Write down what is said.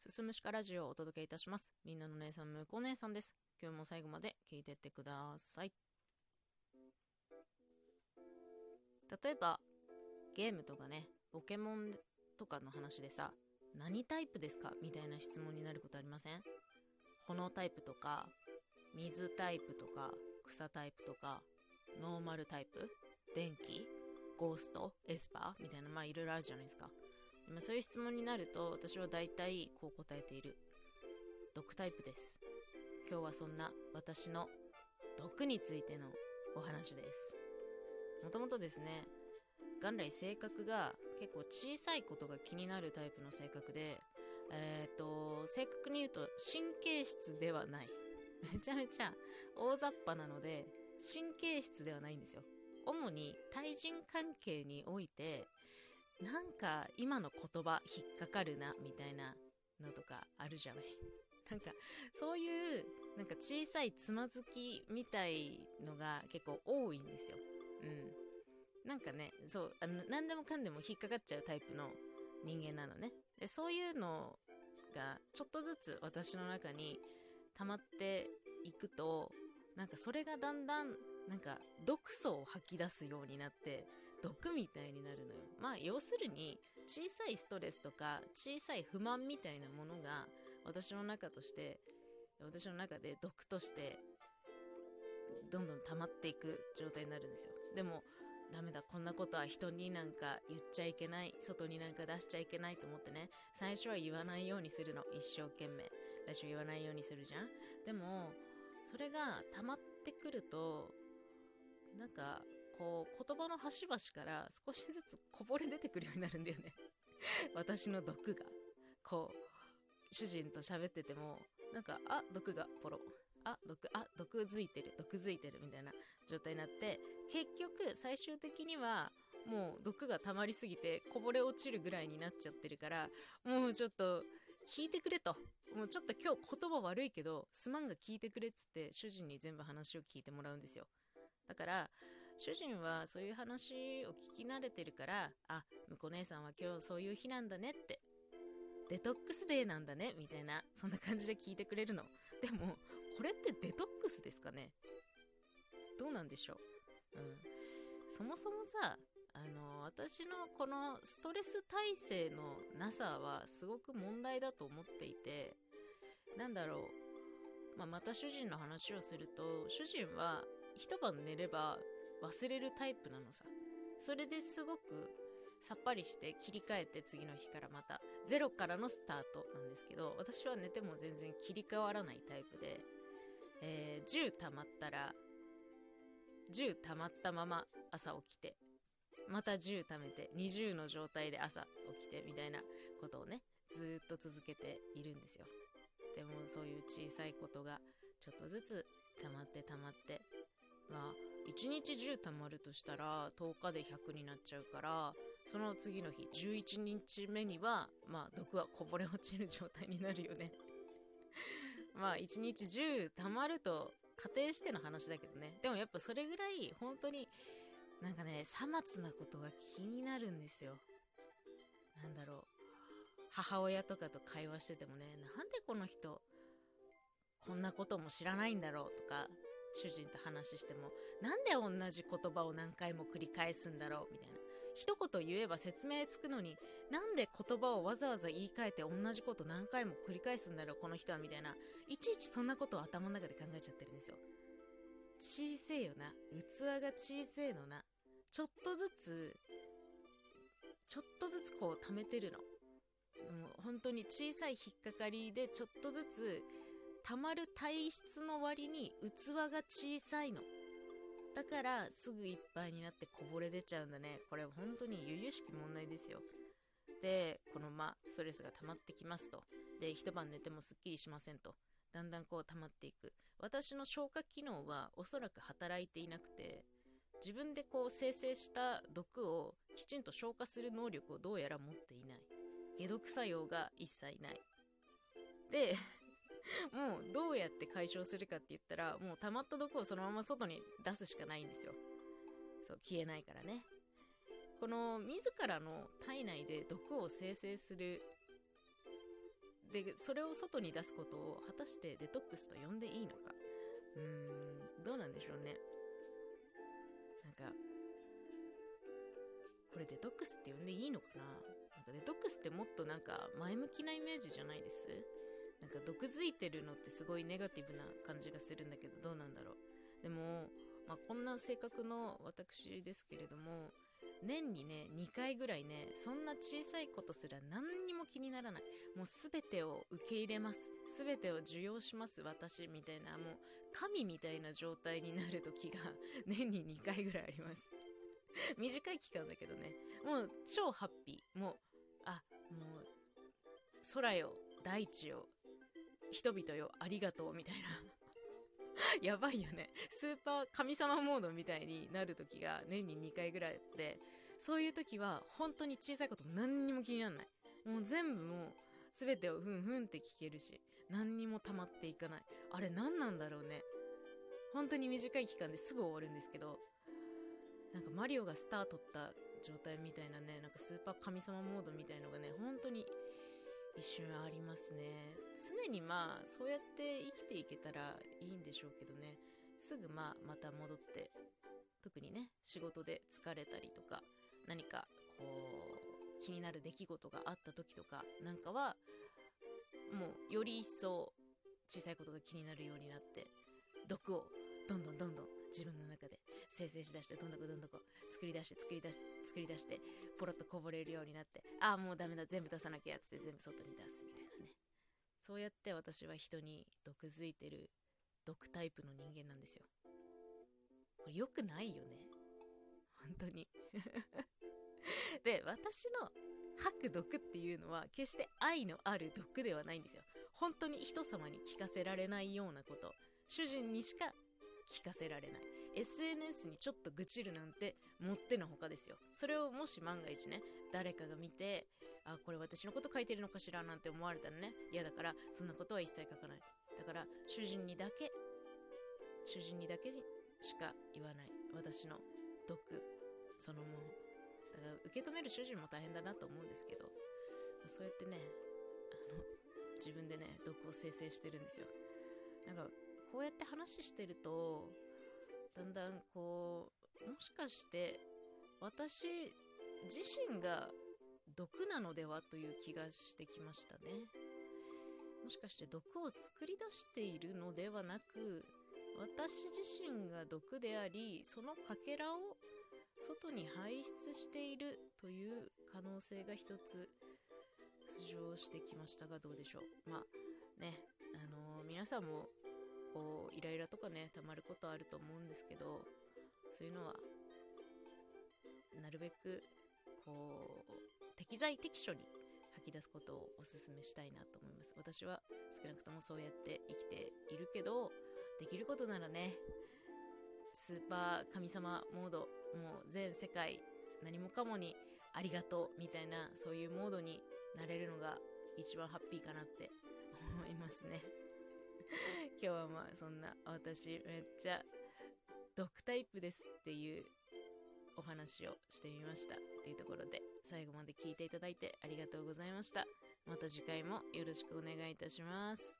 すすむしかラジオをお届けいたします。みんなの姉さん、むこ姉さんです。今日も最後まで聞いてってください。例えば、ゲームとかね、ポケモンとかの話でさ、何タイプですか？みたいな質問になることありません？炎タイプとか、水タイプとか、草タイプとか、ノーマルタイプ？電気？ゴースト？エスパー？みたいな、まあいろいろあるじゃないですか。ま、そういう質問になると私は大体こう答えている。毒タイプです。今日はそんな私の毒についてのお話です。もともとですね元来性格が結構小さいことが気になるタイプの性格でえっ、ー、と正確に言うと神経質ではない。めちゃめちゃ大雑把なので神経質ではないんですよ。主に対人関係においてなんか今の言葉引っかかるなみたいなのとかあるじゃない？なんかそういうなんか小さいつまずきみたいのが結構多いんですよ。うん。なんかね、そう、あの何でもかんでも引っかかっちゃうタイプの人間なのね。でそういうのがちょっとずつ私の中に溜まっていくと、なんかそれがだんだんなんか毒素を吐き出すようになって毒みたいになるのよ。まあ要するに小さいストレスとか小さい不満みたいなものが私の中として私の中で毒としてどんどん溜まっていく状態になるんですよ。でもダメだこんなことは人になんか言っちゃいけない外になんか出しちゃいけないと思ってね最初は言わないようにするの一生懸命最初言わないようにするじゃんでもそれが溜まってくるとなんかこう言葉の端々から少しずつこぼれ出てくるようになるんだよね。私の毒が。こう主人と喋っててもなんかあ毒がポロ。あ毒あ毒づいてる。毒づいてるみたいな状態になって結局最終的にはもう毒が溜まりすぎてこぼれ落ちるぐらいになっちゃってるからもうちょっと聞いてくれと。もうちょっと今日言葉悪いけどすまんが聞いてくれっつって主人に全部話を聞いてもらうんですよ。だから主人はそういう話を聞き慣れてるから、あ、向こう姉さんは今日そういう日なんだねって、デトックスデーなんだねみたいな、そんな感じで聞いてくれるの。でも、これってデトックスですかね？どうなんでしょう？うん。そもそもさ、あの、私のこのストレス耐性のなさはすごく問題だと思っていて、なんだろう。まあ、また主人の話をすると、主人は一晩寝れば忘れるタイプなのさ。それですごくさっぱりして切り替えて次の日からまたゼロからのスタートなんですけど私は寝ても全然切り替わらないタイプで、えー、10溜まったら10溜まったまま朝起きてまた10溜めて20の状態で朝起きてみたいなことをねずっと続けているんですよでもそういう小さいことがちょっとずつ溜まって溜まってまあ1日10貯まるとしたら10日で100になっちゃうからその次の日11日目にはまあ毒はこぼれ落ちる状態になるよね。まあ1日10貯まると仮定しての話だけどね。でもやっぱそれぐらい本当になんかねさまつなことが気になるんですよ。なんだろう。母親とかと会話しててもねなんでこの人こんなことも知らないんだろうとか主人と話してもなんで同じ言葉を何回も繰り返すんだろうみたいな。一言言えば説明つくのになんで言葉をわざわざ言い換えて同じこと何回も繰り返すんだろうこの人はみたいな。いちいちそんなことを頭の中で考えちゃってるんですよ。小せえよな。器が小せえのな。ちょっとずつちょっとずつこう貯めてるの。もう本当に小さい引っかかりでちょっとずつたまる体質の割に器が小さいの。だからすぐいっぱいになってこぼれ出ちゃうんだね。これ本当に由々しき問題ですよ。で、このま、ストレスが溜まってきますと。で、一晩寝てもすっきりしませんと。だんだんこう溜まっていく。私の消化機能はおそらく働いていなくて、自分でこう生成した毒をきちんと消化する能力をどうやら持っていない。解毒作用が一切ない。で、もうどうやって解消するかって言ったら、もう溜まった毒をそのまま外に出すしかないんですよ。そう、消えないからね。この自らの体内で毒を生成する。でそれを外に出すことを果たしてデトックスと呼んでいいのか。うーんどうなんでしょうね。なんかこれデトックスって呼んでいいのかな。なんかデトックスってもっとなんか前向きなイメージじゃないです？なんか毒づいてるのってすごいネガティブな感じがするんだけどどうなんだろう。でも、まあ、こんな性格の私ですけれども年にね2回ぐらいねそんな小さいことすら何にも気にならない。もう全てを受け入れます。全てを受容します私みたいなもう神みたいな状態になる時が 年に2回ぐらいあります。短い期間だけどね。もう超ハッピー。もうあもう空よ大地よ人々よありがとうみたいな やばいよね。スーパー神様モードみたいになる時が年に2回ぐらいあって、そういう時は本当に小さいこと何にも気にならない。もう全部もう全てをふんふんって聞けるし、何にも溜まっていかない。あれ何なんだろうね。本当に短い期間ですぐ終わるんですけど、なんかマリオがスター取った状態みたいなね、なんかスーパー神様モードみたいのがね、本当に一瞬ありますね常にまあそうやって生きていけたらいいんでしょうけどね。すぐまあまた戻って特にね仕事で疲れたりとか何かこう気になる出来事があった時とかなんかはもうより一層小さいことが気になるようになって毒をどんどんどんどん自分の中で生成しだしてどんどんどんどん作り出して作り出し作り出してポロッとこぼれるようになってああもうダメだ全部出さなきゃっつって全部外に出す。そうやって私は人に毒づいてる毒タイプの人間なんですよ。これ良くないよね。本当に。で私の吐く毒っていうのは決して愛のある毒ではないんですよ。本当に人様に聞かせられないようなこと。主人にしか聞かせられない。SNS にちょっと愚痴るなんてもってのほかですよ。それをもし万が一ね誰かが見てあこれ私のこと書いてるのかしらなんて思われたらね。嫌だからそんなことは一切書かない。だから主人にだけ主人にだけしか言わない。私の毒そのもの。だから受け止める主人も大変だなと思うんですけど。そうやってねあの自分でね毒を生成してるんですよ。なんかこうやって話してるとだんだんこうもしかして私自身が毒なのではという気がしてきましたね。もしかして毒を作り出しているのではなく私自身が毒でありそのかけらを外に排出しているという可能性が一つ浮上してきましたがどうでしょう。まあねあのー、皆さんもこうイライラとかねたまることあると思うんですけどそういうのはなるべくこう適材適所に吐き出すことをお勧めしたいなと思います。私は少なくともそうやって生きているけどできることならねスーパー神様モードもう全世界何もかもにありがとうみたいなそういうモードになれるのが一番ハッピーかなって思いますね。今日はまあそんな私めっちゃ毒タイプですっていうお話をしてみましたというところで。最後まで聞いていただいてありがとうございました。また次回もよろしくお願いいたします。